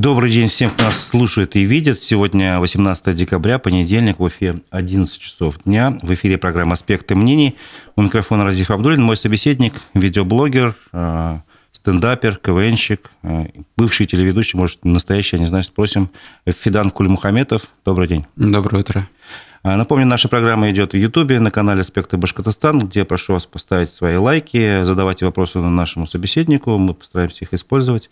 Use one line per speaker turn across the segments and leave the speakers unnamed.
Добрый день всем, кто нас слушает и видит. Сегодня 18 декабря, понедельник, в эфире 11 часов дня. В эфире программа «Аспекты мнений». У микрофона Разиф Абдулин, мой собеседник, видеоблогер, э, стендапер, КВНщик, э, бывший телеведущий, может, настоящий, я не знаю, спросим, Фидан Кульмухаметов. Добрый день.
Доброе утро.
А, напомню, наша программа идет в Ютубе на канале «Аспекты Башкортостан», где я прошу вас поставить свои лайки, задавайте вопросы нашему собеседнику, мы постараемся их использовать.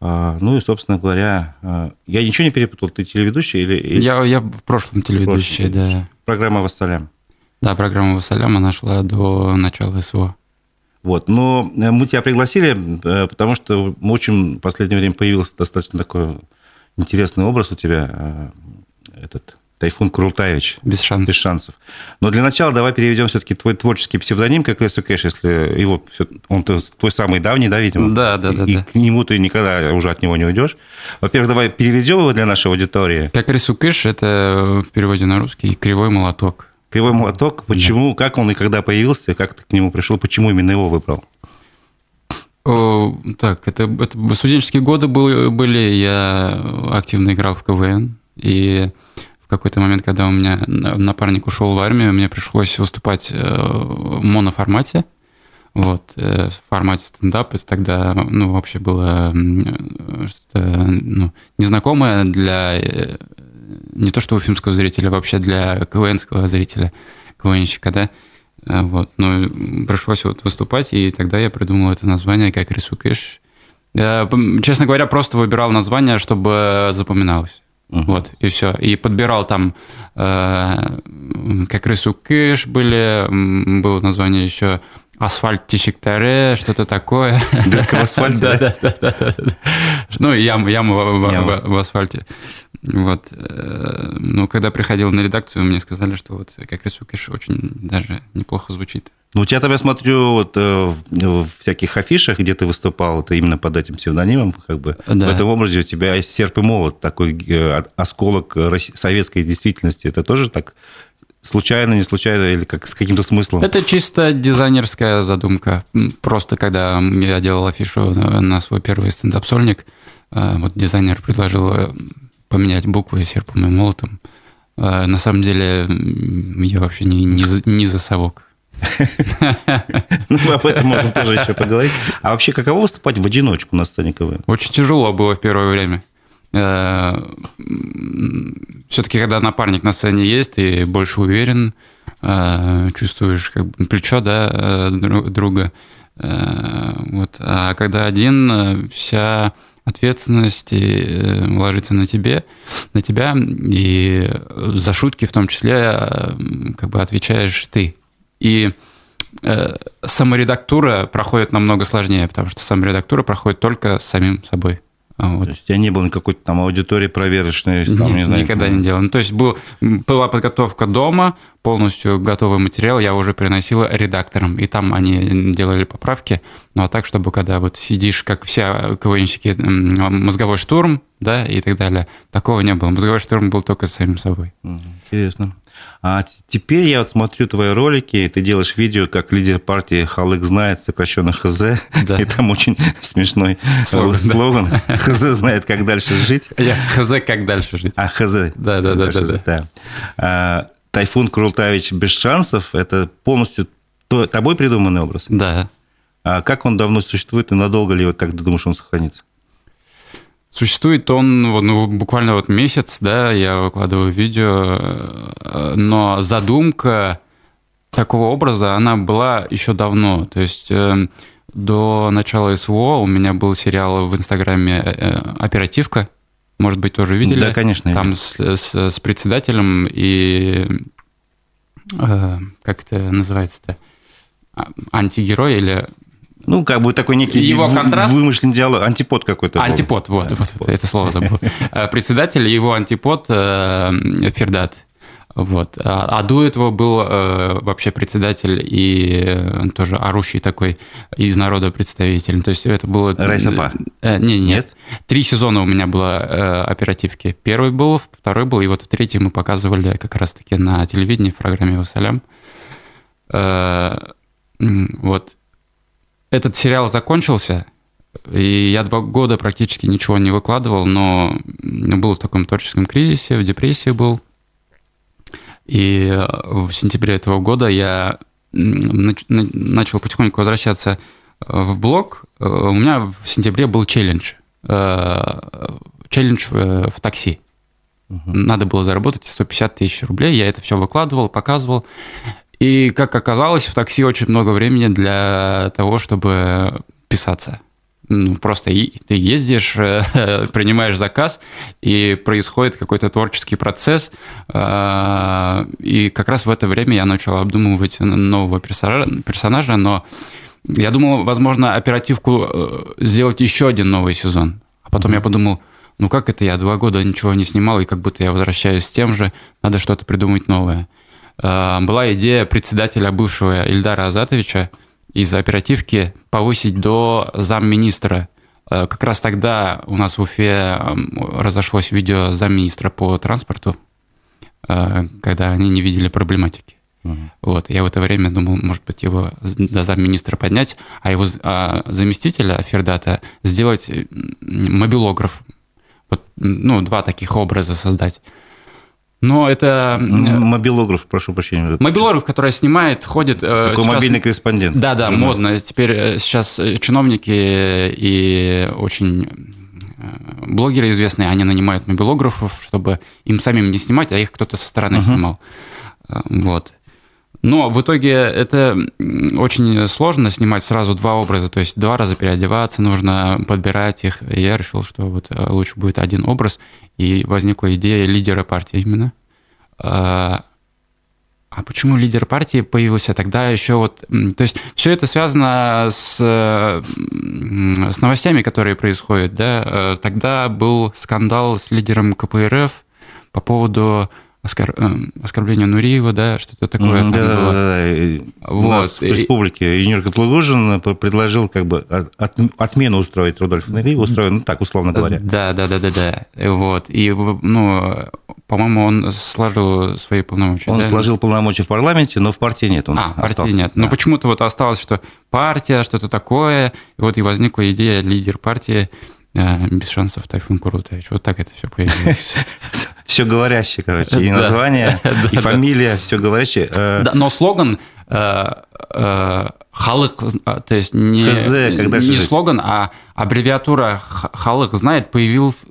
А, ну и, собственно говоря, а, я ничего не перепутал, ты телеведущий или...
Я, я в прошлом телеведущий, да.
Программа «Вассалям».
Да, программа «Вассалям», она шла до начала СВО.
Вот, но э, мы тебя пригласили, э, потому что очень в последнее время появился достаточно такой интересный образ у тебя, э, этот Тайфун Курултаевич.
Без шансов.
Без шансов. Но для начала давай переведем все-таки твой творческий псевдоним, как Лесу Кэш, если его... Он твой самый давний, да, видимо?
Да, да, да.
И
да.
к нему ты никогда уже от него не уйдешь. Во-первых, давай переведем его для нашей аудитории.
Как Рисукыш, это в переводе на русский кривой молоток.
Кривой молоток. Почему, да. как он и когда появился, как ты к нему пришел, почему именно его выбрал?
О, так, это, это студенческие годы были, были, я активно играл в КВН, и в какой-то момент, когда у меня напарник ушел в армию, мне пришлось выступать э, в моноформате. Вот, э, в формате стендап это тогда, ну, вообще было что-то ну, незнакомое для э, не то что у уфимского зрителя, вообще для КВНского зрителя, КВНщика, да. Вот, но пришлось вот выступать, и тогда я придумал это название как Рисукиш. Я, честно говоря, просто выбирал название, чтобы запоминалось. Uh-huh. Вот, и все. И подбирал там, э, как рису кэш были, было название еще асфальт тишиктаре, что-то такое.
Дырка в асфальте,
да? Да, да, да. Ну, в, в асфальте. Вот. Э, ну, когда приходил на редакцию, мне сказали, что вот как рисукиш очень даже неплохо звучит.
Ну, у тебя там, я смотрю, вот э, в всяких афишах, где ты выступал, это именно под этим псевдонимом, как бы. Да. В этом образе у тебя есть серп и молот, такой э, осколок советской действительности. Это тоже так случайно, не случайно, или как с каким-то смыслом?
Это чисто дизайнерская задумка. Просто когда я делал афишу на свой первый стендап-сольник, вот дизайнер предложил поменять буквы серпом и молотом. На самом деле я вообще не, не, не за совок.
Ну, об этом можно тоже еще поговорить. А вообще, каково выступать в одиночку на сцене КВН?
Очень тяжело было в первое время. Э, Все-таки, когда напарник на сцене есть, ты больше уверен, э, чувствуешь как бы плечо да, э, друга. Вот. А когда один, вся ответственность ложится на тебе, на тебя, и за шутки в том числе как бы отвечаешь ты. И э, саморедактура проходит намного сложнее, потому что саморедактура проходит только с самим собой.
Вот. То есть у тебя не было никакой там аудитории проверочной? Там,
Нет,
не знаю,
никогда не делал. Ну, то есть был, была подготовка дома, полностью готовый материал я уже приносил редакторам, и там они делали поправки. Ну, а так, чтобы когда вот сидишь, как все КВНщики, мозговой штурм, да, и так далее, такого не было. Мозговой штурм был только с самим собой.
Интересно. А теперь я вот смотрю твои ролики, и ты делаешь видео, как лидер партии Халык знает, сокращенно ХЗ, да. и там очень смешной слоган. слоган. Да. ХЗ знает, как дальше жить.
Я ХЗ как дальше жить.
А, ХЗ.
Да, да, да. да, да. да.
А, Тайфун Крултавич без шансов – это полностью тобой придуманный образ?
Да.
А как он давно существует и надолго ли, как ты думаешь, он сохранится?
Существует он ну, буквально вот месяц, да, я выкладываю видео, э, но задумка такого образа, она была еще давно. То есть э, до начала СВО у меня был сериал в Инстаграме э, «Оперативка», может быть, тоже видели?
Да, конечно.
Там с, с, с председателем и... Э, как это называется-то? А, антигерой или
ну, как бы такой некий
его контраст...
вымышленный диалог, антипод какой-то.
Антипод, вот, антипод. вот, это слово забыл. Э, председатель, его антипод э, Фердат. Вот. А, а до этого был э, вообще председатель и э, тоже орущий такой из народа представитель. То есть это было...
Райсапа?
Э, не, нет. нет. Три сезона у меня было э, оперативки. Первый был, второй был, и вот третий мы показывали как раз-таки на телевидении в программе «Вассалям». Э, вот этот сериал закончился, И я два года практически ничего не выкладывал, но был в таком творческом кризисе, в депрессии был. И э, в сентябре этого года я начал потихоньку возвращаться э, в блог. Э, у меня в сентябре был челлендж. Челлендж в такси. Угу. Надо было заработать 150 тысяч рублей. Я это все выкладывал, показывал. И, как оказалось, в такси очень много времени для того, чтобы писаться. Ну, просто ты ездишь, принимаешь заказ, и происходит какой-то творческий процесс. А, и как раз в это время я начал обдумывать нового персонажа, но я думал, возможно, оперативку э, сделать еще один новый сезон. А потом я подумал, ну как это я два года ничего не снимал, и как будто я возвращаюсь с тем же, надо что-то придумать новое. А, была идея председателя бывшего Ильдара Азатовича – из оперативки повысить до замминистра. Э, как раз тогда у нас в Уфе разошлось видео замминистра по транспорту, э, когда они не видели проблематики. Угу. Вот, я в это время думал, может быть, его до замминистра поднять, а его а заместителя Фердата сделать мобилограф. Вот, ну, два таких образа создать. Но это...
Мобилограф, прошу прощения.
Мобилограф, который снимает, ходит...
Э, Такой сейчас... мобильный корреспондент.
Да, да, модно. Теперь э, сейчас э, чиновники и очень блогеры известные, они нанимают мобилографов, чтобы им самим не снимать, а их кто-то со стороны uh-huh. снимал. Вот. Но в итоге это очень сложно снимать сразу два образа, то есть два раза переодеваться, нужно подбирать их. Я решил, что вот лучше будет один образ, и возникла идея лидера партии именно. А, а почему лидер партии появился тогда еще вот... То есть все это связано с, с новостями, которые происходят. Да? Э, тогда был скандал с лидером КПРФ по поводу оскор... Э, оскорбления Нуриева, да, что-то такое
mm, да, было. Да, да. Вот. У нас в республике Юнир Котлугужин предложил как бы от, отмену устроить Рудольфа Нуриева, устроил, ну так, условно говоря.
Да, да, да, да, да. Вот. И, ну, по-моему, он сложил свои полномочия.
Он
да?
сложил полномочия в парламенте, но в партии нет. Он
а, в партии нет. Да. Но почему-то вот осталось, что партия, что-то такое, и вот и возникла идея лидер партии э, без шансов Тайфун Курултаевич. Вот так это все появилось.
все говорящее, короче. И название, и фамилия, все говорящее.
Э, но слоган э, э, Халык, то есть не, не слоган, а аббревиатура Халык знает появилась,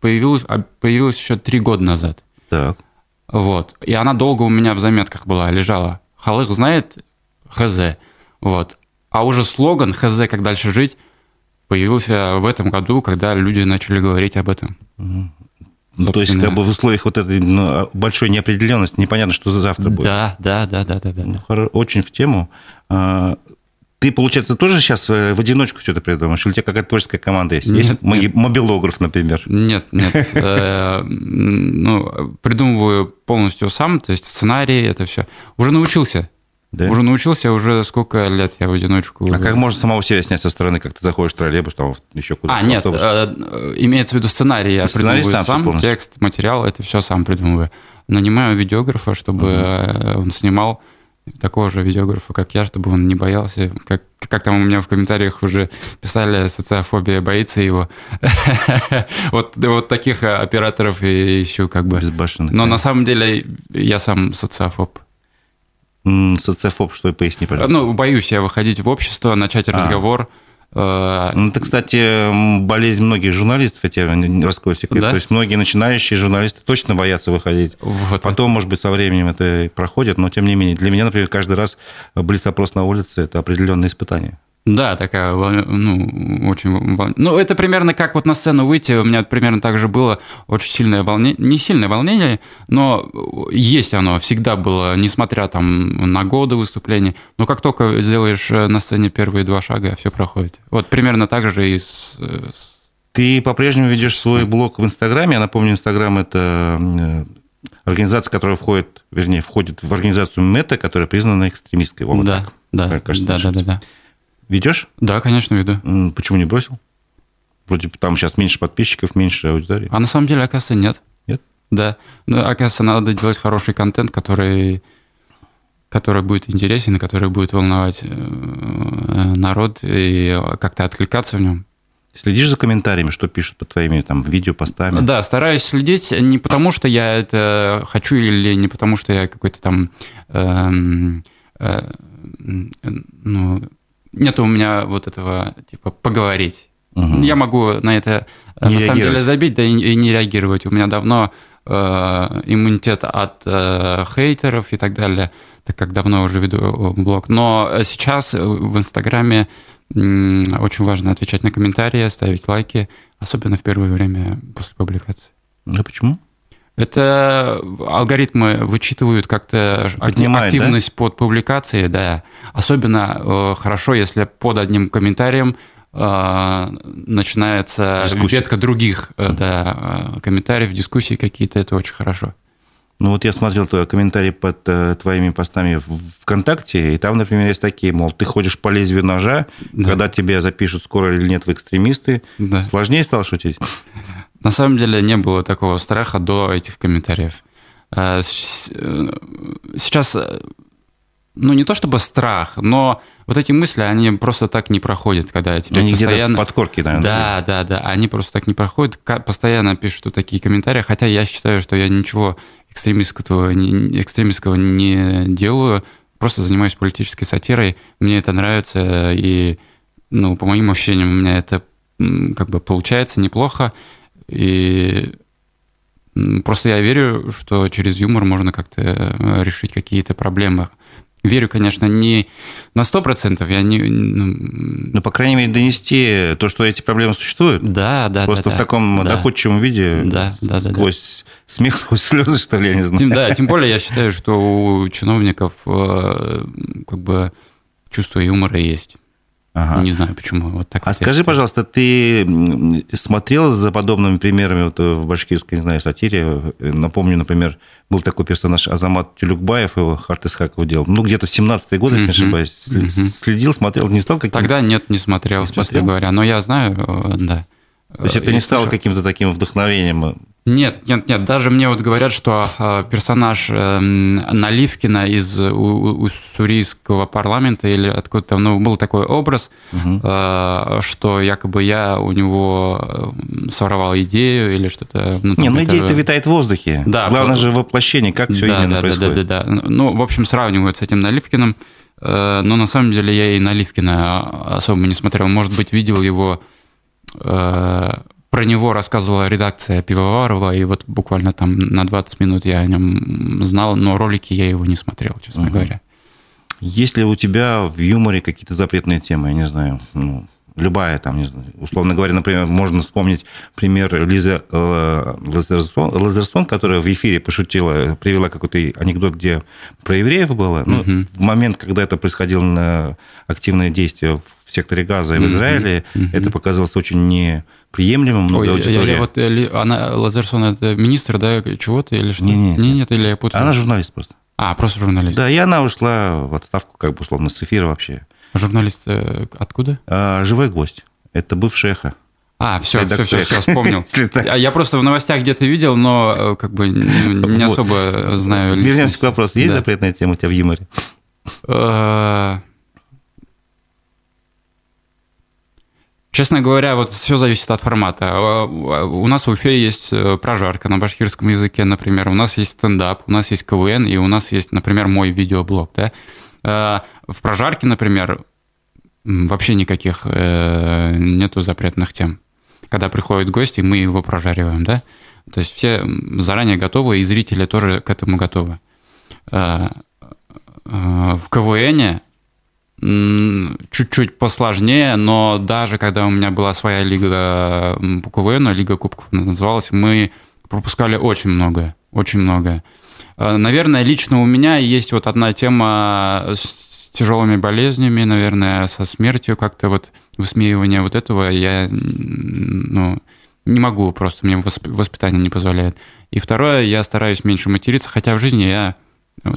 появилась, появилась еще три года назад.
Так.
Вот. И она долго у меня в заметках была, лежала. Халык знает ХЗ. Вот. А уже слоган ХЗ «Как дальше жить» появился в этом году, когда люди начали говорить об этом.
Ну, то есть, как бы в условиях вот этой ну, большой неопределенности непонятно, что за завтра будет.
Да, да, да, да, да. да.
Ну, очень в тему. А, ты, получается, тоже сейчас э, в одиночку все это придумаешь? Или у тебя какая-то творческая команда есть? Нет, есть нет. мобилограф, например?
Нет, нет. Э, ну, придумываю полностью сам, то есть сценарий, это все. Уже научился. Да? Уже научился, уже сколько лет я в одиночку.
А как можно самого себя снять со стороны, как ты заходишь в троллейбус, там еще куда-то?
А, нет, э, имеется в виду сценарий. Я сценарий придумываю сам, сам текст, материал, это все сам придумываю. Нанимаю видеографа, чтобы угу. он снимал такого же видеографа, как я, чтобы он не боялся. Как, как там у меня в комментариях уже писали, социофобия боится его. вот, вот таких операторов я ищу как бы. Безбашенных. Но на самом деле я сам социофоб.
Социофоб, что поясни, пожалуйста.
Ну, боюсь я выходить в общество, начать а. разговор.
Э, ну, это, кстати, болезнь многих журналистов, я тебе раскрою секрет. Да? То есть многие начинающие журналисты точно боятся выходить. Вот. Потом, может быть, со временем это проходит, но тем не менее. Для меня, например, каждый раз блиц-опрос на улице – это определенное испытание.
Да, такая, ну, очень волнение. Ну, это примерно как вот на сцену выйти, у меня примерно так же было, очень сильное волнение, не сильное волнение, но есть оно, всегда было, несмотря там на годы выступления, но как только сделаешь э, на сцене первые два шага, все проходит. Вот примерно так же и с...
Э, Ты по-прежнему ведешь свой блог в Инстаграме, я напомню, Инстаграм – это э, организация, которая входит, вернее, входит в организацию МЕТА, которая признана экстремистской.
Да, да, да, да, да, да.
Ведешь?
Да, конечно, веду.
Почему не бросил? Вроде там сейчас меньше подписчиков, меньше аудитории.
А на самом деле, оказывается, нет.
Нет?
Да. Ну, оказывается, надо делать хороший контент, который, который будет интересен, который будет волновать э, народ и как-то откликаться в нем.
Следишь за комментариями, что пишут под твоими там видеопостами?
Да, стараюсь следить не потому, что я это хочу или не потому, что я какой-то там... Эм, э, ну, нет у меня вот этого, типа, поговорить. Угу. Я могу на это э, не на самом деле забить, да и, и не реагировать. У меня давно э, иммунитет от э, хейтеров и так далее, так как давно уже веду э, блог. Но сейчас в Инстаграме очень важно отвечать на комментарии, ставить лайки, особенно в первое время после публикации.
А почему?
Это алгоритмы вычитывают как-то Поднимает, активность да? под публикацией, да. Особенно э, хорошо, если под одним комментарием э, начинается Дискуссия. ветка других э, да, э, комментариев, дискуссии какие-то, это очень хорошо.
Ну вот я смотрел твои комментарии под э, твоими постами в ВКонтакте, и там, например, есть такие, мол, ты ходишь по лезвию ножа, да. когда тебя запишут скоро или нет в экстремисты. Да. Сложнее стало шутить?
На самом деле не было такого страха до этих комментариев. Э, э, сейчас, ну не то чтобы страх, но вот эти мысли, они просто так не проходят, когда тебе
они постоянно... где-то в подкорке, наверное.
Да, да, да, они просто так не проходят, постоянно пишут такие комментарии, хотя я считаю, что я ничего экстремистского, не, экстремистского не делаю, просто занимаюсь политической сатирой, мне это нравится, и, ну, по моим ощущениям, у меня это как бы получается неплохо, и просто я верю, что через юмор можно как-то э, решить какие-то проблемы верю, конечно, не на 100%, я не...
Ну, ну, по крайней мере, донести то, что эти проблемы существуют.
Да, да,
Просто
да.
в таком
да.
доходчивом виде,
да, да,
да, сквозь да. смех, сквозь слезы, что ли, я не знаю.
Тем, да, тем более я считаю, что у чиновников э, как бы чувство юмора есть. Ага. Не знаю, почему вот так.
А скажи, пожалуйста, ты смотрел за подобными примерами вот в башкирской, не знаю, сатире? Напомню, например, был такой персонаж Азамат Тюлюкбаев, его Харт Исхаков делал. Ну, где-то в 17-е годы, если не ошибаюсь. Следил, смотрел, не стал
каким-то? Тогда нет, не смотрел, честно смотрел? говоря. Но я знаю, э, да.
То есть это не стало каким-то таким вдохновением
нет, нет, нет. Даже мне вот говорят, что э, персонаж э, Наливкина из уссурийского парламента или откуда-то, ну, был такой образ, угу. что якобы я у него э, своровал идею или что-то.
Ну, Не, ну идея-то витает в воздухе. Да. Главное же воплощение, как все да, именно
да,
происходит.
Да, да, да, да. Ну, в общем, сравнивают с этим Наливкиным. Э, но на самом деле я и Наливкина особо не смотрел. Может быть, видел его э, про него рассказывала редакция Пивоварова, и вот буквально там на 20 минут я о нем знал, но ролики я его не смотрел, честно угу. говоря.
Есть ли у тебя в юморе какие-то запретные темы, я не знаю, ну, любая там, не знаю, условно говоря, например, можно вспомнить пример Лизы э, Лазерсон, Лазерсон, которая в эфире пошутила, привела какой-то анекдот, где про евреев было. Ну, угу. в момент, когда это происходило на активное действие в секторе Газа и в Израиле, угу. это показалось очень не приемлемым, но
Ой, аудитории. Я, я вот, э, она, Лазерсон, это министр, да, чего-то или что?
Не, не,
не, нет, или я путаю?
Она журналист просто.
А, просто журналист.
Да, и она ушла в отставку, как бы, условно, с эфира вообще.
Журналист э, откуда?
А, живой гость. Это бывший эхо.
А, все, все, все, все, вспомнил. А я просто в новостях где-то видел, но э, как бы не особо знаю.
Вернемся к вопросу. Есть запретная тема у тебя в юморе?
Честно говоря, вот все зависит от формата. А, а, у нас в Уфе есть э, прожарка на башкирском языке, например. У нас есть стендап, у нас есть КВН, и у нас есть, например, мой видеоблог. Да? А, в прожарке, например, вообще никаких э, нету запретных тем. Когда приходят гости, мы его прожариваем, да? То есть все заранее готовы, и зрители тоже к этому готовы. В КВНе чуть-чуть посложнее, но даже когда у меня была своя лига КВН, лига кубков называлась, мы пропускали очень многое, очень многое. Э, наверное, лично у меня есть вот одна тема с тяжелыми болезнями, наверное, со смертью как-то вот высмеивание вот этого я ну, не могу, просто мне воспитание не позволяет. И второе, я стараюсь меньше материться, хотя в жизни я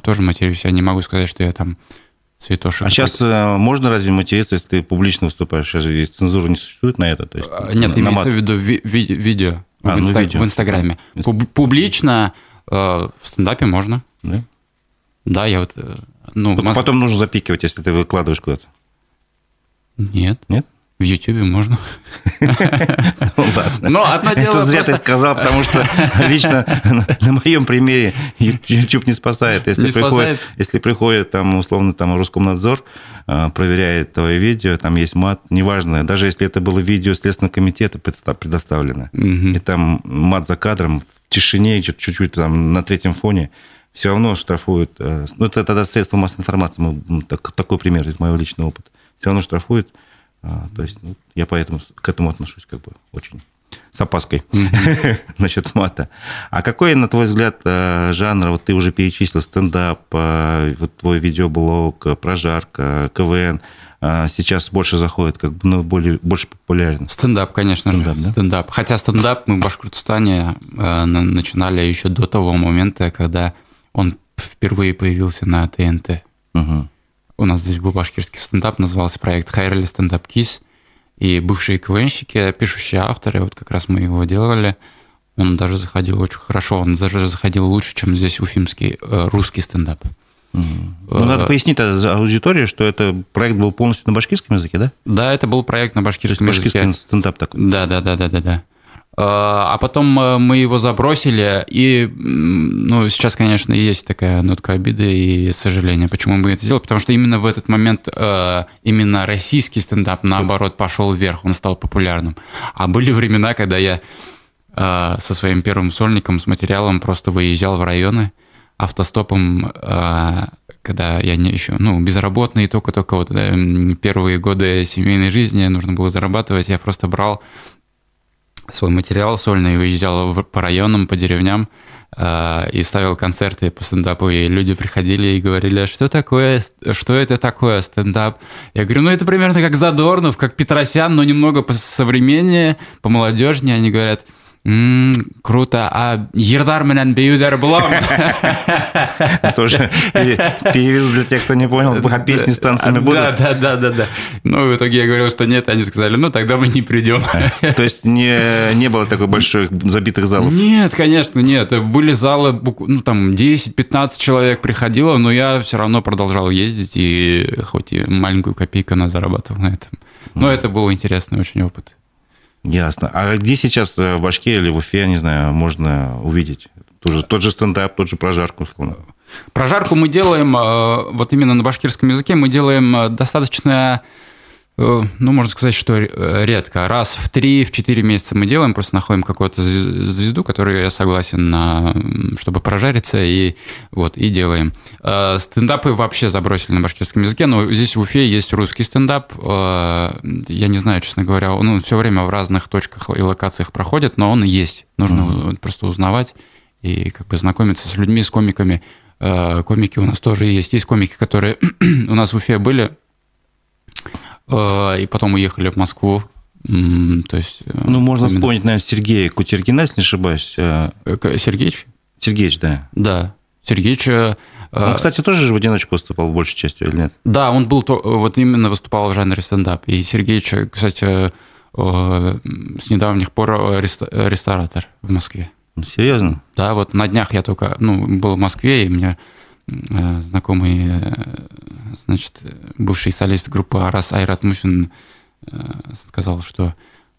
тоже матерюсь, я не могу сказать, что я там святошек.
А сейчас э, можно разве материться, если ты публично выступаешь? Сейчас же есть цензура не существует на это? То есть,
а, Нет, на, имеется на в виду ви- ви- видео, а, в, инста- ну, видео в Инстаграме. Пуб- публично э, в стендапе можно.
Да?
Да, я вот... Э, ну,
Моск... Потом нужно запикивать, если ты выкладываешь куда-то.
Нет.
Нет?
В Ютубе можно.
Ну, ладно.
Но одно дело
Это зря ты сказал, потому что лично на- моем примере YouTube не спасает. Если приходит, если приходит там условно там Роскомнадзор, э, проверяет твое видео, там есть мат, неважно, даже если это было видео Следственного комитета предоставлено, и там мат за кадром, в тишине, чуть- чуть-чуть там на третьем фоне, все равно штрафуют. э, Ну, это тогда средства массовой информации, мы, м, так- такой пример из моего личного опыта. Все равно штрафуют. А, То есть ну, я поэтому к этому отношусь как бы очень с опаской насчет мата. А какой, на твой взгляд, э, жанр, вот ты уже перечислил, стендап, э, вот твой видеоблог, э, прожарка, КВН, сейчас больше заходит, как бы, ну, более, больше популярен?
Стендап, конечно
Стендап,
же.
да?
Стендап. Хотя стендап мы в Башкортостане на- начинали еще до того момента, когда он впервые появился на ТНТ.
Мгм.
У нас здесь был башкирский стендап, назывался проект Хәйерле стендап кис. И бывшие КВНщики, пишущие авторы, вот как раз мы его делали, он даже заходил очень хорошо, он даже заходил лучше, чем здесь уфимский э, русский стендап.
Мгм. Ну, надо
Э,
пояснить за аудитории, что это проект был полностью на башкирском языке, да?
Да, это был проект на
То есть
башкирском языке.
башкирский стендап такой.
Да, да, да, да, да, да. А потом э, мы его забросили, и, ну, сейчас, конечно, есть такая нотка обиды и сожаления, почему мы это сделали, потому что именно в этот момент э, именно российский стендап, наоборот, пошел вверх, он стал популярным. А были времена, когда я э, со своим первым сольником, с материалом просто выезжал в районы автостопом, э, когда я не еще, ну, безработный, только-только вот да, первые годы семейной жизни нужно было зарабатывать, я просто брал свой материал сольный, выезжал в- по районам, по деревням э, и ставил концерты по стендапу, и люди приходили и говорили, «А что такое, что это такое стендап? Я говорю, ну это примерно как Задорнов, как Петросян, но немного по современнее, по молодежнее. Они говорят, «М, круто, а Ердар менен беюдер булам?»
Тоже пере- переведу для тех, кто не понял, песни с танцами
Да,
будут?
да, да, да, да. Ну, в итоге я говорил, что нет, они сказали, ну тогда мы не придем.
То есть не, не было такой больших забитых залов?
Нет, конечно, нет. Были залы, ну, там 10-15 человек приходило, но я все равно продолжал ездить, и хоть и маленькую копейку она зарабатывал на этом. Но это был интересный очень опыт.
Ясно. А где сейчас э, в Башкирии или в Уфе, я не знаю, можно увидеть? Тоже, тот же стендап, тот же прожарку, условно.
Прожарку мы делаем, э, вот именно на башкирском языке, мы делаем э, достаточно, ну, можно сказать, что э, редко. Раз в 3-4 месяца мы делаем, просто находим какую-то зв- звезду, которую я согласен, на, чтобы прожариться, и, вот, и делаем. Э, Стендапы вообще забросили на башкирском языке, но здесь в Уфе есть русский стендап. Э, Я не знаю, честно говоря, он все время в разных точках и локациях проходит, но он есть. Нужно просто узнавать и как бы знакомиться с людьми, с комиками. Э, Комики у нас тоже есть. Есть комики, которые у нас в Уфе были, э, и потом уехали в Москву. То есть... э,
Ну, можно
именно-
вспомнить, наверное, Сергея Кутергина, если не ошибаюсь. Э,
Э, Сергеич?
Сергеевич, да.
Да. Сергеич... э,
Он, кстати, тоже же в одиночку выступал большей частью, или нет?
Да, он был вот именно выступал в жанре стендап. И Сергеич, э, кстати, э, с недавних пор э, э, ресторатор в Москве.
Серьезно?
Да, вот на днях я только, ну, был в Москве, и мне э, знакомый, э, значит, бывший солист группы Арас Айрат Мусин э, сказал, что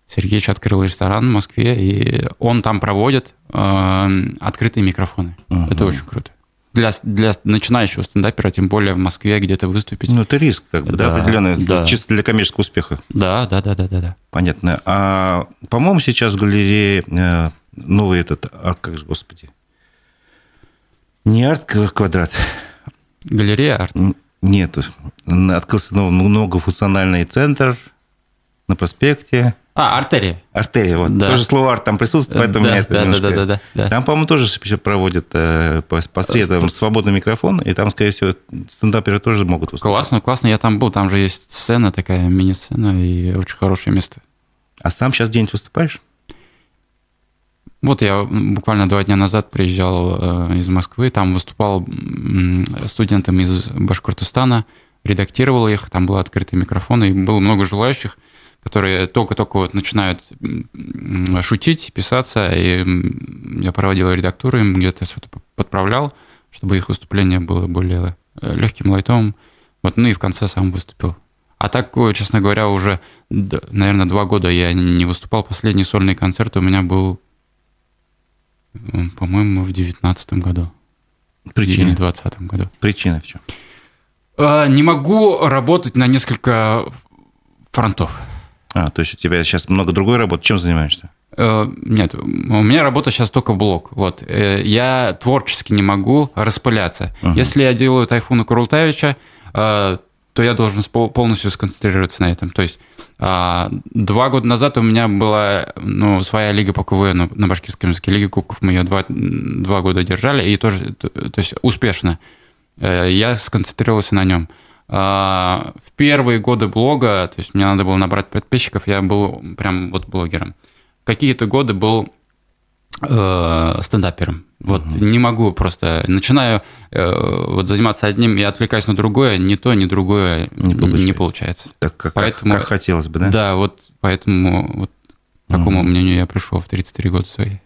Сергеич открыл ресторан в Москве, и он там проводит э, открытые микрофоны.
Мгм.
Это очень круто. Для, для начинающего стендапера, тем более в Москве где-то выступить.
Ну, это риск, как бы, да,
Да,
определенный,
да.
чисто для коммерческого успеха.
Да, да, да, да, да, да.
Понятно. А, по-моему, сейчас в галерее э, новый этот, а как же, господи, не арт-квадрат,
Галерея арт.
Нет, открылся новый многофункциональный центр на проспекте.
А, артерия.
Артерия, вот.
Да.
Тоже слово арт там присутствует, поэтому
да,
это
да, да,
немножко-
да, да, да, да.
Там, по-моему, тоже проводят э, по, по средам свободный микрофон, и там, скорее всего, стендаперы тоже могут выступать.
Классно, классно. Я там был, там же есть сцена такая, мини-сцена, и очень хорошее место.
А сам сейчас где-нибудь выступаешь?
Вот я буквально два дня назад приезжал э, из Москвы, там выступал студентам из Башкортостана, редактировал их, там был открытый микрофон, и было много желающих, которые только-только вот начинают шутить, писаться, и я проводил редактуру, им где-то что-то подправлял, чтобы их выступление было более легким, лайтовым. Вот, ну и в конце сам выступил. А так, честно говоря, уже, наверное, два года я не выступал. Последний сольный концерт у меня был, по-моему, в девятнадцатом году.
Причина?
Или в двадцатом году.
Причина в чем?
А, не могу работать на несколько фронтов.
А, то есть у тебя сейчас много другой работы. Чем занимаешься?
Э, нет, у меня работа сейчас только блок. Вот. Э, я творчески не могу распыляться. Uh-huh. Если я делаю Тайфуна Курултавича, э, то я должен полностью сконцентрироваться на этом. То есть а, два года назад у меня была ну, своя лига по КВН на башкирском языке. Лига кубков мы ее два, два года держали, и тоже, то, то есть успешно. Я сконцентрировался на нем. А, в первые годы блога, то есть мне надо было набрать подписчиков, я был прям вот блогером какие-то годы был э, стендапером. Вот угу. не могу просто начинаю э, вот заниматься одним и отвлекаюсь на другое, ни то, ни другое не получается. Не получается.
Так как, поэтому, как хотелось бы, да?
Да, вот поэтому вот к такому угу. мнению я пришел в 33 года свои.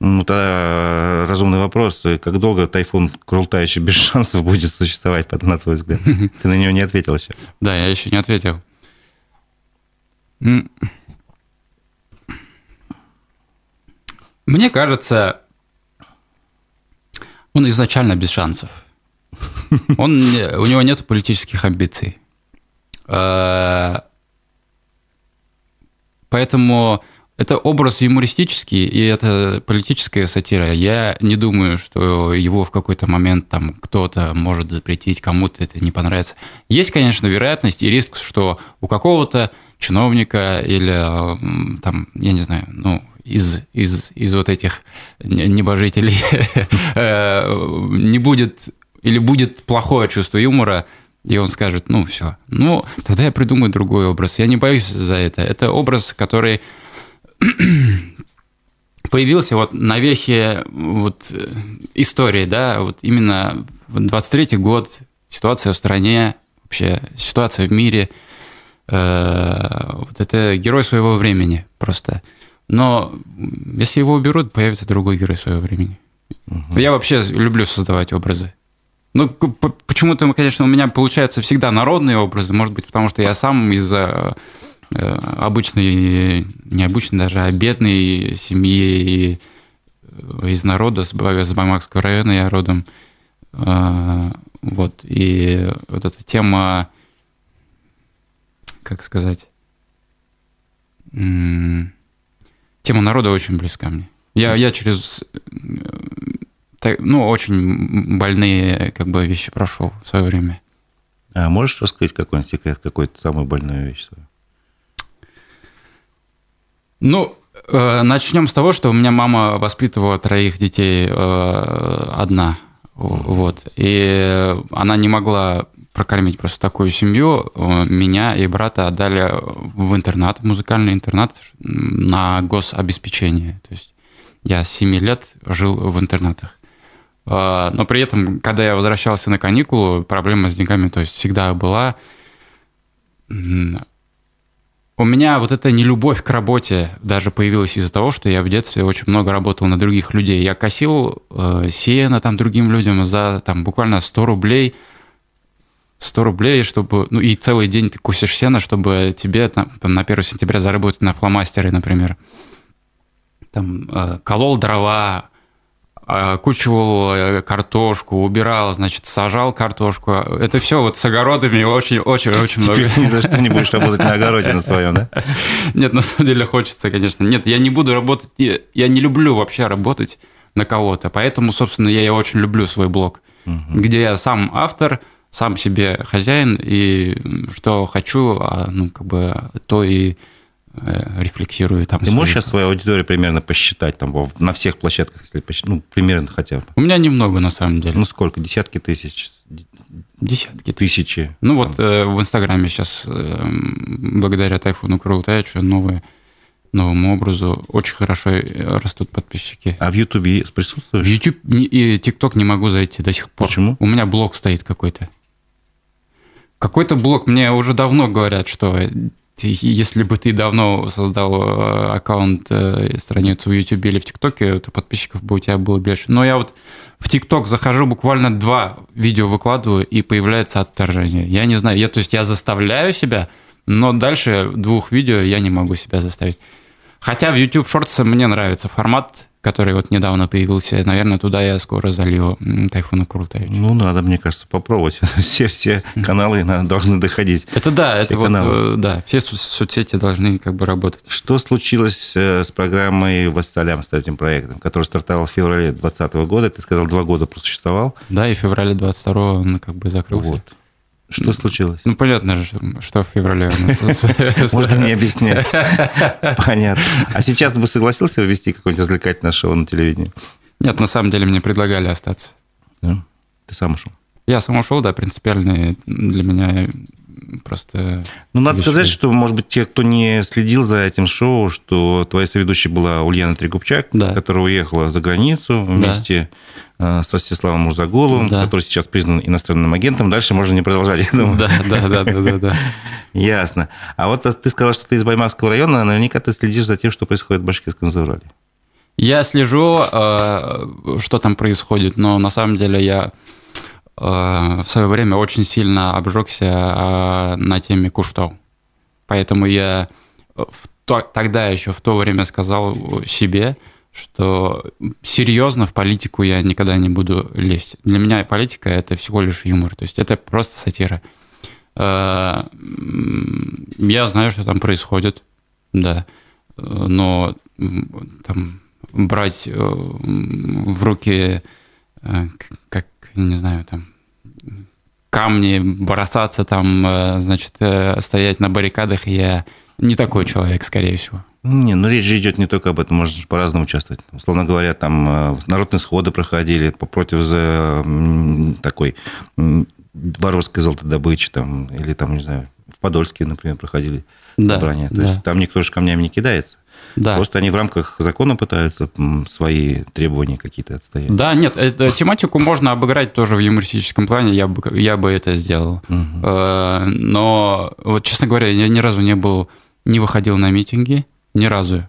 Ну, тогда разумный вопрос. Как долго тайфун Крултаевич без шансов будет существовать, на твой взгляд? Ты на него не ответил еще.
Да, я еще не ответил. Мне кажется, он изначально без шансов. Он, у него нет политических амбиций. Э, поэтому это образ юмористический, и это политическая сатира. Я не думаю, что его в какой-то момент там кто-то может запретить, кому-то это не понравится. Есть, конечно, вероятность и риск, что у какого-то чиновника или там, я не знаю, ну, из, из, из вот этих небожителей э, не будет или будет плохое чувство юмора, и он скажет, ну все, ну тогда я придумаю другой образ. Я не боюсь за это. Это образ, который появился вот на вехе вот э, истории, да, вот именно 23-й год, ситуация в стране, вообще ситуация в мире, э, вот это герой своего времени просто. Но если его уберут, появится другой герой своего времени. Угу. Я вообще люблю создавать образы. Ну, почему-то, конечно, у меня получаются всегда народные образы, может быть, потому что я сам из э, обычной, необычной даже, а бедной семьи э, из народа, с, Баймакского района я родом. Э, вот, и вот эта тема, как сказать, тема народа очень близка мне. Я, я через ну, очень больные как бы вещи прошел в свое время.
А можешь рассказать какой-нибудь секрет, какой-то самую больную вещь свою?
Ну, э, начнем с того, что у меня мама воспитывала троих детей э, одна. Вот. И она не могла прокормить просто такую семью, э, меня и брата отдали в интернат, в музыкальный интернат на гособеспечение. То есть я с 7 лет жил в интернатах. Э, но при этом, когда я возвращался на каникулы, проблема с деньгами то есть всегда была. У меня вот эта нелюбовь к работе даже появилась из-за того, что я в детстве очень много работал на других людей. Я косил э, сено там другим людям за там буквально 100 рублей – 100 рублей, чтобы, ну и целый день ты кусишь сено, чтобы тебе там, на 1 сентября заработать на фломастеры, например. Там э, колол дрова, э, кучивал э, картошку, убирал, значит, сажал картошку. Это все вот с огородами очень-очень-очень много.
ни за что не будешь работать на огороде на своем, да?
Нет, на самом деле хочется, конечно. Нет, я не буду работать, я не люблю вообще работать на кого-то, поэтому, собственно, я и очень люблю свой блог, где я сам автор – сам себе хозяин, и что хочу, а, ну, как бы, то и э, рефлексирую там.
Ты можешь сейчас свою аудиторию примерно посчитать там на всех площадках, если ну, примерно хотя бы?
У меня немного, на самом деле.
Ну, сколько? Десятки тысяч?
Десятки.
Тысячи?
Ну, там. вот э, в Инстаграме сейчас, э, благодаря Тайфуну Крултаевичу, новые новому образу очень хорошо э, растут подписчики.
А в Ютубе присутствуешь?
В Ютуб и ТикТок не могу зайти до сих пор.
Почему?
У меня блог стоит какой-то. Какой-то блок мне уже давно говорят, что если бы ты давно создал э, аккаунт, э, страницу в YouTube или в ТикТоке, то подписчиков бы у тебя было больше. Но я вот в ТикТок захожу, буквально два видео выкладываю, и появляется отторжение. Я не знаю, я, то есть я заставляю себя, но дальше двух видео я не могу себя заставить. Хотя в YouTube Shorts мне нравится формат, который вот недавно появился. Наверное, туда я скоро залью Тайфуна Курултовича.
Ну, надо, мне кажется, попробовать. Все, все каналы должны доходить.
Это да, все это каналы. вот, э, да, все соцсети должны как бы работать.
Что случилось э, с программой «Вассалям», с этим проектом, который стартовал в феврале 2020 года? Ты сказал, два года просуществовал.
Да, и в феврале 22 он как бы закрылся. Вот.
Что случилось?
Ну, понятно же, что в феврале
Можно не объяснять. Понятно. А сейчас бы согласился ввести какое-нибудь развлекательное шоу на телевидении?
Нет, на самом деле мне предлагали остаться.
Ты сам ушел?
Я сам ушел, да, принципиально для меня просто...
Ну, надо сказать, что, может быть, те, кто не следил за этим шоу, что твоя соведущая была Ульяна Трегубчак, да. которая уехала за границу вместе да. с Ростиславом Мурзаголовым, да. который сейчас признан иностранным агентом. Дальше можно не продолжать, я думаю.
Да, да, да, да, да. да.
Ясно. А вот ты сказал, что ты из Баймакского района, наверняка ты следишь за тем, что происходит в Башкирском Заурале.
Я слежу, э, что там происходит, но на самом деле я Э, в свое время очень сильно обжегся э, на теме Куштау. Поэтому я то, тогда еще в то время сказал себе, что серьезно в политику я никогда не буду лезть. Для меня политика это всего лишь юмор, то есть это просто сатира. Э, я знаю, что там происходит, да, но там брать в руки как не знаю, там, камни, бросаться там, э, значит, э, стоять на баррикадах, я не такой человек, скорее всего.
Не, ну речь же идет не только об этом, можно же по-разному участвовать. Условно говоря, там э, народные сходы проходили против такой воровской золотодобычи, там, или там, не знаю, в Подольске, например, проходили да, собрания. То да. есть там никто же камнями не кидается. Да. Просто они в рамках закона пытаются свои требования какие-то отстоять.
Да, нет, это, тематику можно обыграть тоже в юмористическом плане, я бы, я бы это сделал. Угу. Но, вот, честно говоря, я ни разу не был, не выходил на митинги, ни разу.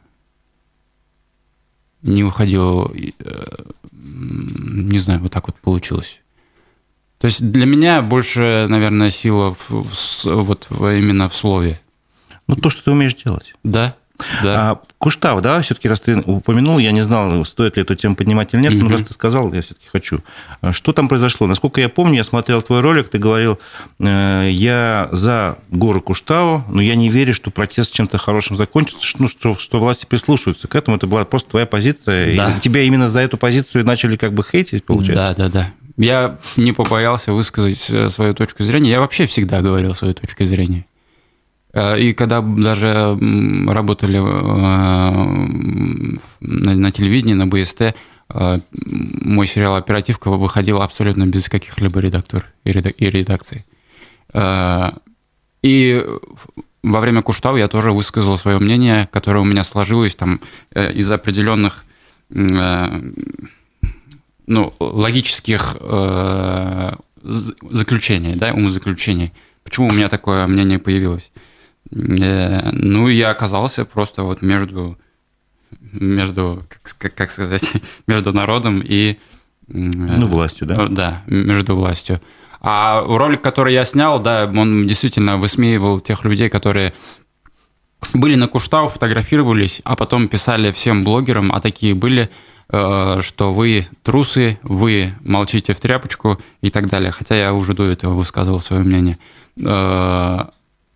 Не выходил, э, не знаю, вот так вот получилось. То есть для меня больше, наверное, сила в, в, вот именно в слове.
Ну, то, что ты умеешь делать.
Да. Да.
А, Куштав, да, все-таки, раз ты упомянул, я не знал, стоит ли эту тему поднимать или нет, угу. но раз ты сказал, я все-таки хочу. А что там произошло? Насколько я помню, я смотрел твой ролик, ты говорил, э, я за гору Куштаву, но я не верю, что протест чем-то хорошим закончится, что, ну, что, что власти прислушаются к этому. Это была просто твоя позиция. Да. И тебя именно за эту позицию начали как бы хейтить, получается?
Да, да, да. Я не побоялся высказать э, свою точку зрения. Я вообще всегда говорил свою точку зрения. Э, и когда даже работали э, на телевидении, на БСТ, э, мой сериал «Оперативка» выходил абсолютно без каких-либо редактор и редакций. И во время Куштау я тоже высказал свое мнение, которое у меня сложилось там из определенных ну, логических заключений, да, умозаключений. Почему у меня такое мнение появилось? Э, ну, я оказался просто вот между, между как, как сказать, между народом и...
Э, ну, властью, да?
Да, между властью. А ролик, который я снял, да, он действительно высмеивал тех людей, которые были на Куштау, фотографировались, а потом писали всем блогерам, а такие были, э, что вы трусы, вы молчите в тряпочку и так далее. Хотя я уже до этого высказывал свое мнение.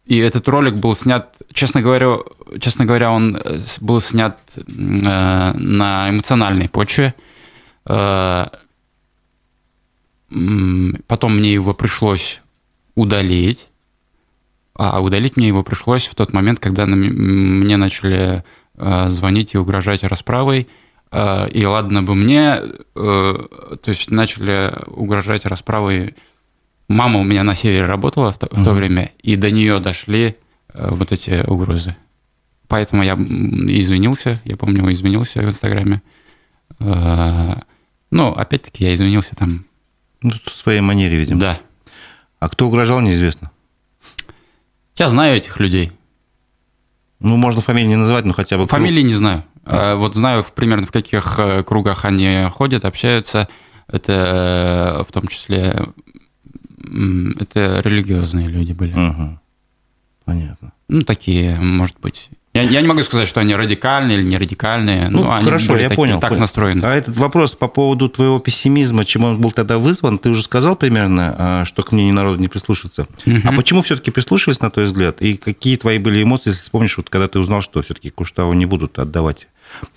И этот ролик был снят, честно говоря, честно говоря, он э, был снят э, на эмоциональной почве. Э, потом мне его пришлось удалить. А удалить мне его пришлось в тот момент, когда мне начали звонить и угрожать расправой. И ладно бы мне, то есть начали угрожать расправой Мама у меня на севере работала в то, в то время, и до нее дошли э, вот эти угрозы. Поэтому я извинился, я помню, извинился в Инстаграме. Э, ну, опять-таки, я извинился там.
Ну, в своей манере, видимо.
Да.
А кто угрожал, неизвестно.
Я знаю этих людей.
Ну, можно фамилии не называть, но хотя бы...
Фамилии не знаю. А, вот знаю примерно в каких э, кругах они ходят, общаются. Это э, в том числе это религиозные люди были.
Угу. Понятно.
Ну, такие, может быть. Я, я не могу сказать, что они радикальные или не радикальные.
Ну,
они
хорошо, я
такие,
понял.
Так
понял.
настроены.
А этот вопрос по поводу твоего пессимизма, чем он был тогда вызван, ты уже сказал примерно, а, что к мнению народа не прислушиваться.
Мгм.
А почему все-таки прислушивались, на твой взгляд? И какие твои были эмоции, если вспомнишь, вот когда ты узнал, что все-таки Куштаву не будут отдавать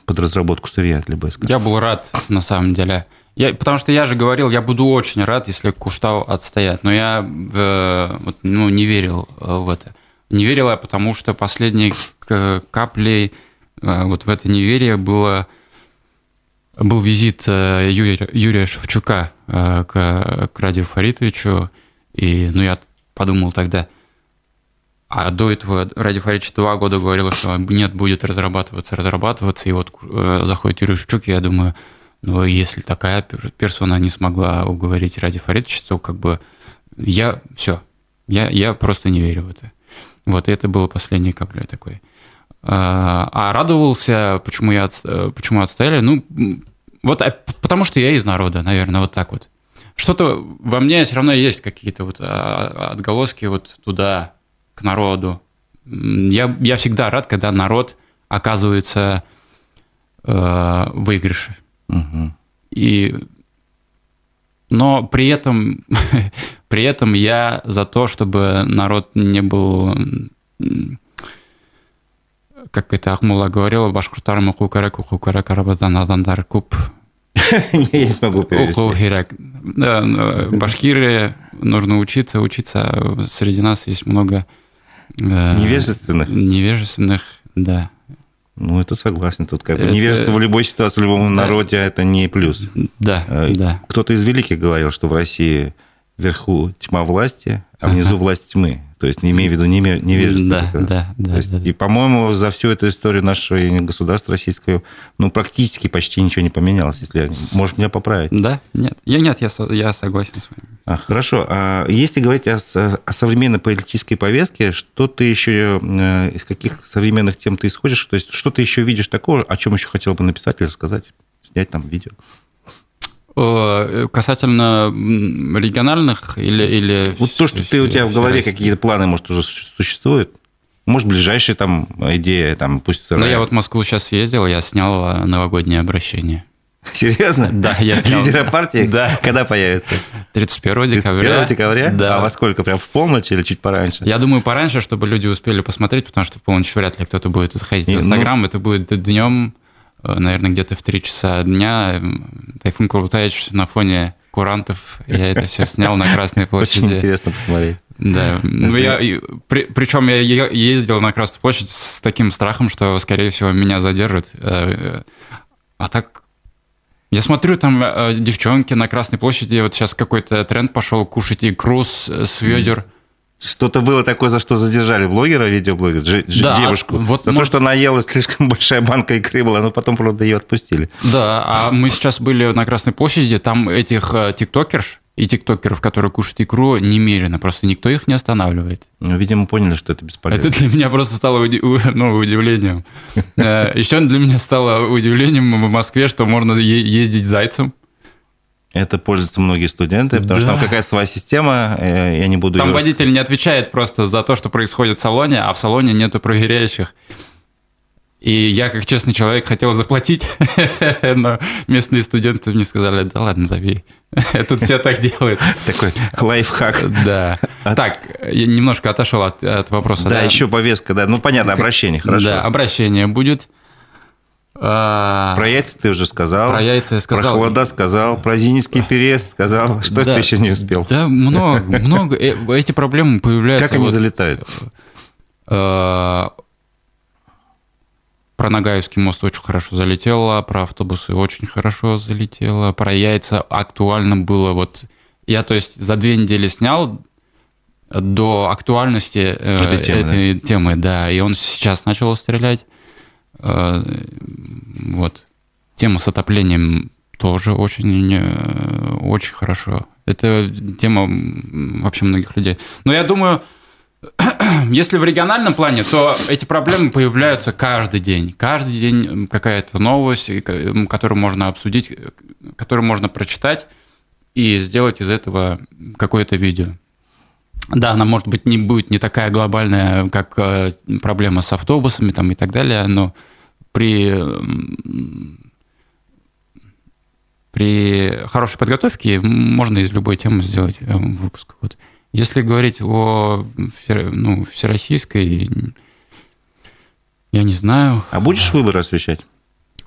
под разработку сырья для БСК?
Я был рад, на самом деле. Я, потому что я же говорил, я буду очень рад, если Куштау отстоят. Но я э, ну, не верил э, в это. Не верил я, потому что последней к- каплей э, вот в это неверие было, был визит э, Юрия, Юрия Шевчука э, к, к Радию Фаритовичу. И ну, я подумал тогда, а до этого Ради Фаридович два года говорил, что нет, будет разрабатываться, разрабатываться. И вот э, заходит Юрий Шевчук, и я думаю, ну, если такая пер- персона не смогла уговорить Ради Фаридовича, то как бы я все, я, я просто не верю в это. Вот, это было последней каплей такой. А а радовался, почему, я э, почему отстояли? Ну, вот а, потому что я из народа, наверное, вот так вот. Что-то во мне все равно есть какие-то вот а, отголоски вот туда, к народу. Я, я всегда рад, когда народ оказывается э, выигрыше.
Мгм.
И, но при этом, при этом я за то, чтобы народ не был, как это Ахмула говорила, башкуртарым оқу керек, оқу керек, арабадан адамдар көп,
Я не смогу перевести.
керек. Да, э, башкиры, нужно учиться, учиться. Среди нас есть много э,
Невежественных?
невежественных, да.
Ну, это согласен. Тут как бы
Это-
невежество в любой ситуации, в любом
Да.
народе, это не плюс.
Да,
Э,
да.
Кто-то из великих говорил, что в России вверху тьма власти, а внизу
Ага.
власть тьмы. То есть, не имея в виду неме- невежество.
Да, да, да,
То есть,
да.
И, по-моему, за всю эту историю нашего государства российского, ну, практически почти ничего не поменялось, если я... Может, меня поправить.
Да, нет. Я нет, я, я согласен с вами.
А, хорошо. А если говорить о, с- о современной политической повестке, что ты еще, э, из каких современных тем ты исходишь? То есть, что ты еще видишь такого, о чем еще хотел бы написать или сказать, снять там видео?
Э, Касательно региональных или... или
Вот то, что ты, у тебя в голове какие-то планы, может, уже су- существуют? Может, ближайшая там идея, там, пусть
Ну,
сырая.
я вот в Москву сейчас съездил, я снял э, новогоднее обращение.
Серьезно?
Да, я снял.
Лидера партии?
Да.
Когда появится?
31 декабря.
31 декабря?
Да.
А во сколько? Прям в полночь или чуть пораньше?
Я думаю, пораньше, чтобы люди успели посмотреть, потому что в полночь вряд ли кто-то будет заходить в
ну-
Инстаграм. Это будет днем, наверное, где-то в 3 часа дня. Тайфун Курултаевич на фоне курантов. Я это все снял на Красной
Очень
площади.
интересно посмотреть.
Да. Ну, я, при- причем я ездил на Красную площадь с таким страхом, что, скорее всего, меня задержат. Э, э, А так... Я смотрю, там э, девчонки на Красной площади, вот сейчас какой-то тренд пошел кушать икру с, с ведер.
Что-то было такое, за что задержали блогера, видеоблогера, дж-
Да,
девушку.
вот
за то,
может-
что она ела слишком большая банка икры была, но потом, правда, ее отпустили.
Да, а мы сейчас были на Красной площади, там этих э, тиктокерш и тиктокеров, которые кушают икру, немерено, просто никто их не останавливает.
Ну, видимо, поняли, что это бесполезно.
Это для меня просто стало уди- ну, удивлением. Э, Еще для меня стало удивлением в Москве, что можно ездить зайцем.
Это пользуются многие студенты, потому что
Да.
там какая-то своя система, э, я не буду
Там
её-
водитель не отвечает просто за то, что происходит в салоне, а в салоне нету проверяющих. И я, как честный человек, хотел заплатить, но местные студенты мне сказали, да ладно, забей. Тут все так делают.
Такой лайфхак.
Да. Так, я немножко отошел от, от вопроса.
Да, еще повестка, да. Ну, понятно, обращение, хорошо.
Да, обращение будет. А,
Про яйца ты уже сказал.
Про яйца я сказал.
Про холода сказал. Про Зинийский переезд сказал. Что
Да.
ты еще не успел?
Да, много, много. Э, Эти проблемы появляются.
Как они
вот,
залетают?
э, Про Нагаевский мост очень хорошо залетело, про автобусы очень хорошо залетело, про яйца актуально было. Вот я, то есть, за две недели снял до актуальности э,
Этой темы,
этой темы, да, и он сейчас начал стрелять. Э, Вот. Тема с отоплением тоже очень, очень хорошо. Это тема вообще многих людей. Но я думаю, Если в региональном плане, то эти проблемы появляются каждый день. Каждый день какая-то новость, которую можно обсудить, которую можно прочитать и сделать из этого какое-то видео. Да, она, может быть, не будет не такая глобальная, как э, проблема с автобусами там, и так далее, но при, при хорошей подготовке можно из любой темы сделать э, выпуск. Вот. Если говорить о ну, всероссийской, я не знаю.
А будешь выборы освещать?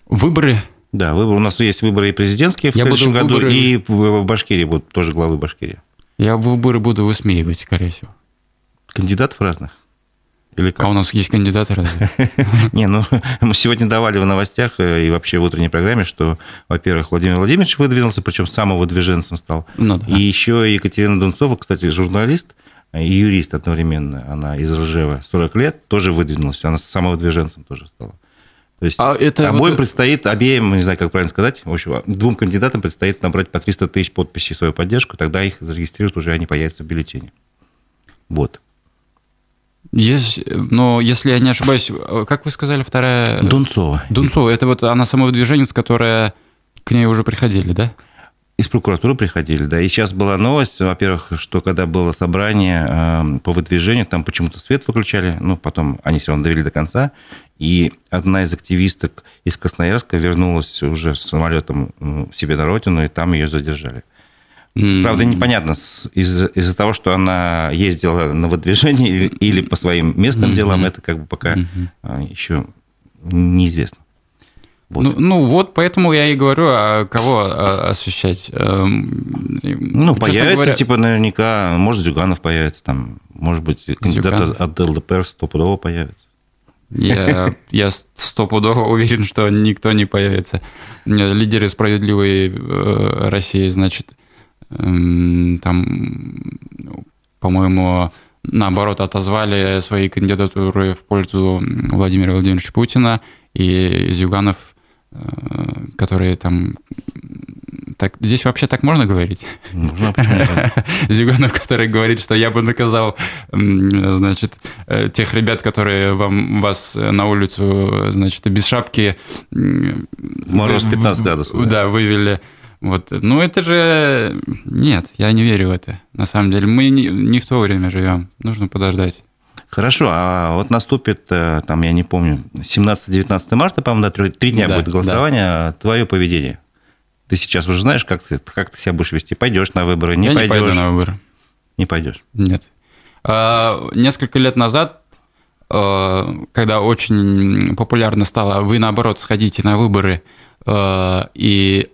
Выборы?
Да, выборы. У нас есть выборы и президентские в я следующем году, выборы... и в Башкирии будут тоже главы Башкирии.
Я выборы буду высмеивать, скорее всего.
Кандидатов разных?
Или как? А у нас есть кандидаты разве?
Не, ну, мы сегодня давали в новостях э, и вообще в утренней программе, что, во-первых, Владимир Владимирович выдвинулся, причем самым выдвиженцем стал. Ну, да. И еще Екатерина Дунцова, кстати, журналист и юрист одновременно, она из Ржева, 40 лет, тоже выдвинулась, она самым выдвиженцем тоже стала. То есть а это обоим вот... предстоит, обеим, не знаю, как правильно сказать, в общем, двум кандидатам предстоит набрать по 300 тысяч подписей в свою поддержку, тогда их зарегистрируют, уже они появятся в бюллетене. Вот.
Есть, но если я не ошибаюсь, как вы сказали, вторая...
Дунцова.
Дунцова, это вот она самовыдвиженец, которая к ней уже приходили, да?
Из прокуратуры приходили, да. И сейчас была новость, во-первых, что когда было собрание э, по выдвижению, там почему-то свет выключали, ну, потом они все равно довели до конца, и одна из активисток из Красноярска вернулась уже с самолетом себе на родину, и там ее задержали. Правда, непонятно, из- из-за того, что она ездила на выдвижение или, или по своим местным делам, это как бы пока а, еще неизвестно.
Вот. Ну, ну вот, поэтому я и говорю, а кого а, освещать. Эм,
ну, Честно появится, говоря... типа, наверняка, может, Зюганов появится, там, может быть, кандидат Зюганов. от ЛДПР стопудово появится.
Я, я стопудово уверен, что никто не появится. Лидеры справедливой э, России, значит, там, по-моему, наоборот, отозвали свои кандидатуры в пользу Владимира Владимировича Путина и Зюганов, э, которые там... Так, здесь вообще так можно говорить?
Можно,
Зюганов, который говорит, что я бы наказал, значит, э, тех ребят, которые вам, вас на улицу, значит, без шапки...
Мороз 15 градусов.
Да, вывели вот, ну это же... Нет, я не верю в это. На самом деле, мы не, не в то время живем. Нужно подождать.
Хорошо, а вот наступит, э, там, я не помню, 17-19 марта, по-моему, да, три, дня да, будет голосование. Да. Твое поведение. Ты сейчас уже знаешь, как ты, как ты себя будешь вести? Пойдешь на выборы, не
я
пойдешь?
не пойду на выборы.
Не пойдешь?
Нет. А, несколько лет назад, а, когда очень популярно стало, вы, наоборот, сходите на выборы, а, и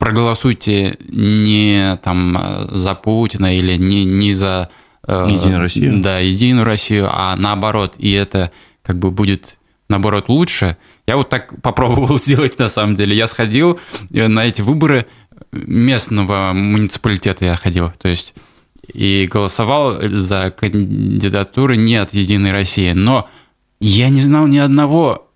проголосуйте не там за Путина или не, не за...
Э, Единую Россию.
Да, Единую Россию, а наоборот, и это как бы будет наоборот лучше. Я вот так попробовал сделать на самом деле. Я сходил э, на эти выборы местного муниципалитета я ходил, то есть и голосовал за кандидатуры не от Единой России, но я не знал ни одного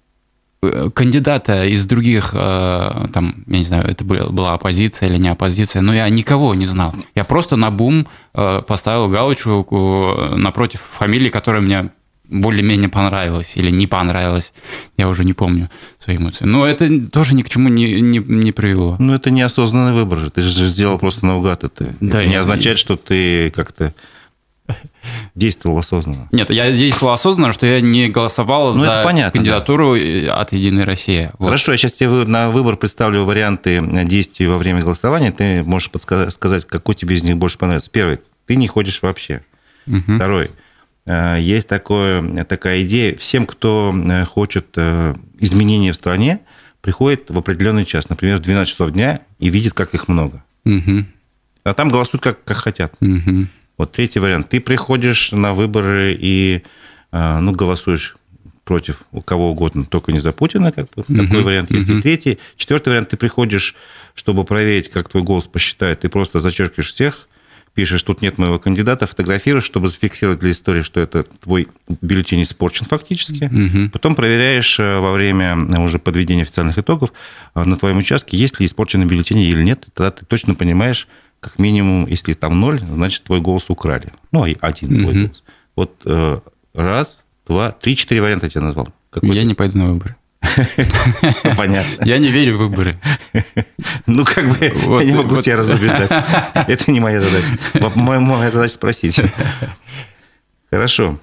кандидата из других, э, там, я не знаю, это была оппозиция или не оппозиция, но я никого не знал. Я просто на бум э, поставил галочку напротив фамилии, которая мне более-менее понравилась или не понравилась, я уже не помню свои эмоции. Но это тоже ни к чему не, не, не привело.
Ну, это неосознанный выбор же. Ты же сделал просто наугад это. Да, это не означает, что ты как-то действовал осознанно.
Нет, я действовал осознанно, что я не голосовал ну, за понятно, кандидатуру да. от «Единой России».
Вот. Хорошо, я сейчас тебе на выбор представлю варианты действий во время голосования. Ты можешь подсказать, какой тебе из них больше понравится. Первый, ты не ходишь вообще. Угу. Второй, э, есть такое, такая идея, всем, кто э, хочет э, изменения в стране, приходит в определенный час, например, в 12 часов дня, и видит, как их много. Угу. А там голосуют, как, как хотят. Угу. Вот третий вариант. Ты приходишь на выборы и а, ну, голосуешь против у кого угодно, только не за Путина, как бы. Uh-huh. Такой вариант есть. Uh-huh. И третий. Четвертый вариант. Ты приходишь, чтобы проверить, как твой голос посчитают. Ты просто зачеркиваешь всех, пишешь, тут нет моего кандидата, фотографируешь, чтобы зафиксировать для истории, что это твой бюллетень испорчен фактически. Угу. Потом проверяешь э, во время э, уже подведения официальных итогов э, на твоем участке, есть ли испорченные бюллетени или нет. Тогда ты точно понимаешь, как минимум, если там ноль, значит, твой голос украли. Ну, один твой mm-hmm. голос. Вот э, раз, два, три, четыре варианта я тебе назвал.
Какой я не пойду на выборы.
Понятно.
Я не верю в выборы.
Ну, как бы, вот, я не могу тебя разубеждать. Это не моя задача. Моя задача спросить. Хорошо.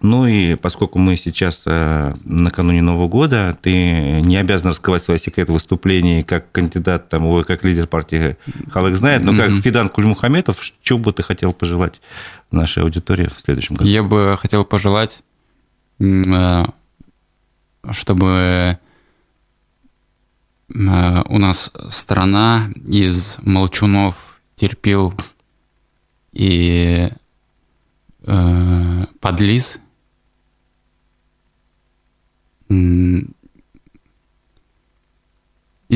Ну и поскольку мы сейчас э, накануне Нового года, ты не обязан раскрывать свои секреты выступлений как кандидат, там, ой, как лидер партии Халык знает, но как Фидан Кульмухаметов, что бы ты хотел пожелать нашей аудитории в следующем году?
Я бы хотел пожелать, э, чтобы э, у нас страна из молчунов терпел и подлиз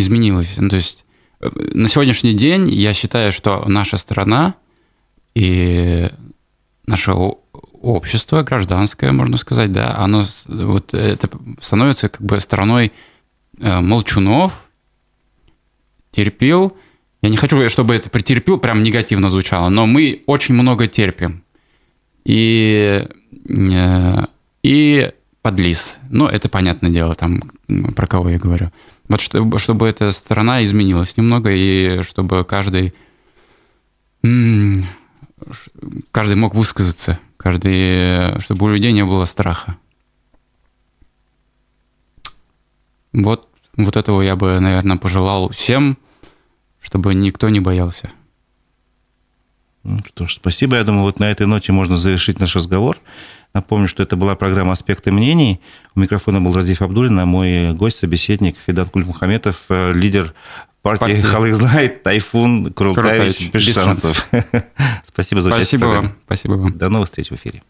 изменилось. Ну, то есть э, на сегодняшний день я считаю, что наша страна и наше общество гражданское, можно сказать, да, оно вот это становится как бы страной э, молчунов, терпел. Я не хочу, чтобы это претерпел прям негативно звучало, но мы очень много терпим. И, э, и подлиз. Ну, это понятное дело, там, про кого я говорю. Вот чтобы, чтобы эта сторона изменилась немного, и чтобы каждый, каждый мог высказаться, каждый, чтобы у людей не было страха. Вот, вот этого я бы, наверное, пожелал всем, чтобы никто не боялся.
Ну что ж, спасибо. Я думаю, вот на этой ноте можно завершить наш разговор. Напомню, что это была программа «Аспекты мнений». У микрофона был Раздев Абдулин, а мой гость, собеседник Федан Кульмухаметов, э, лидер партии Партия. Халык знает, Тайфун, без шансов. Спасибо за участие.
Спасибо вам. Спасибо вам.
До новых встреч в эфире.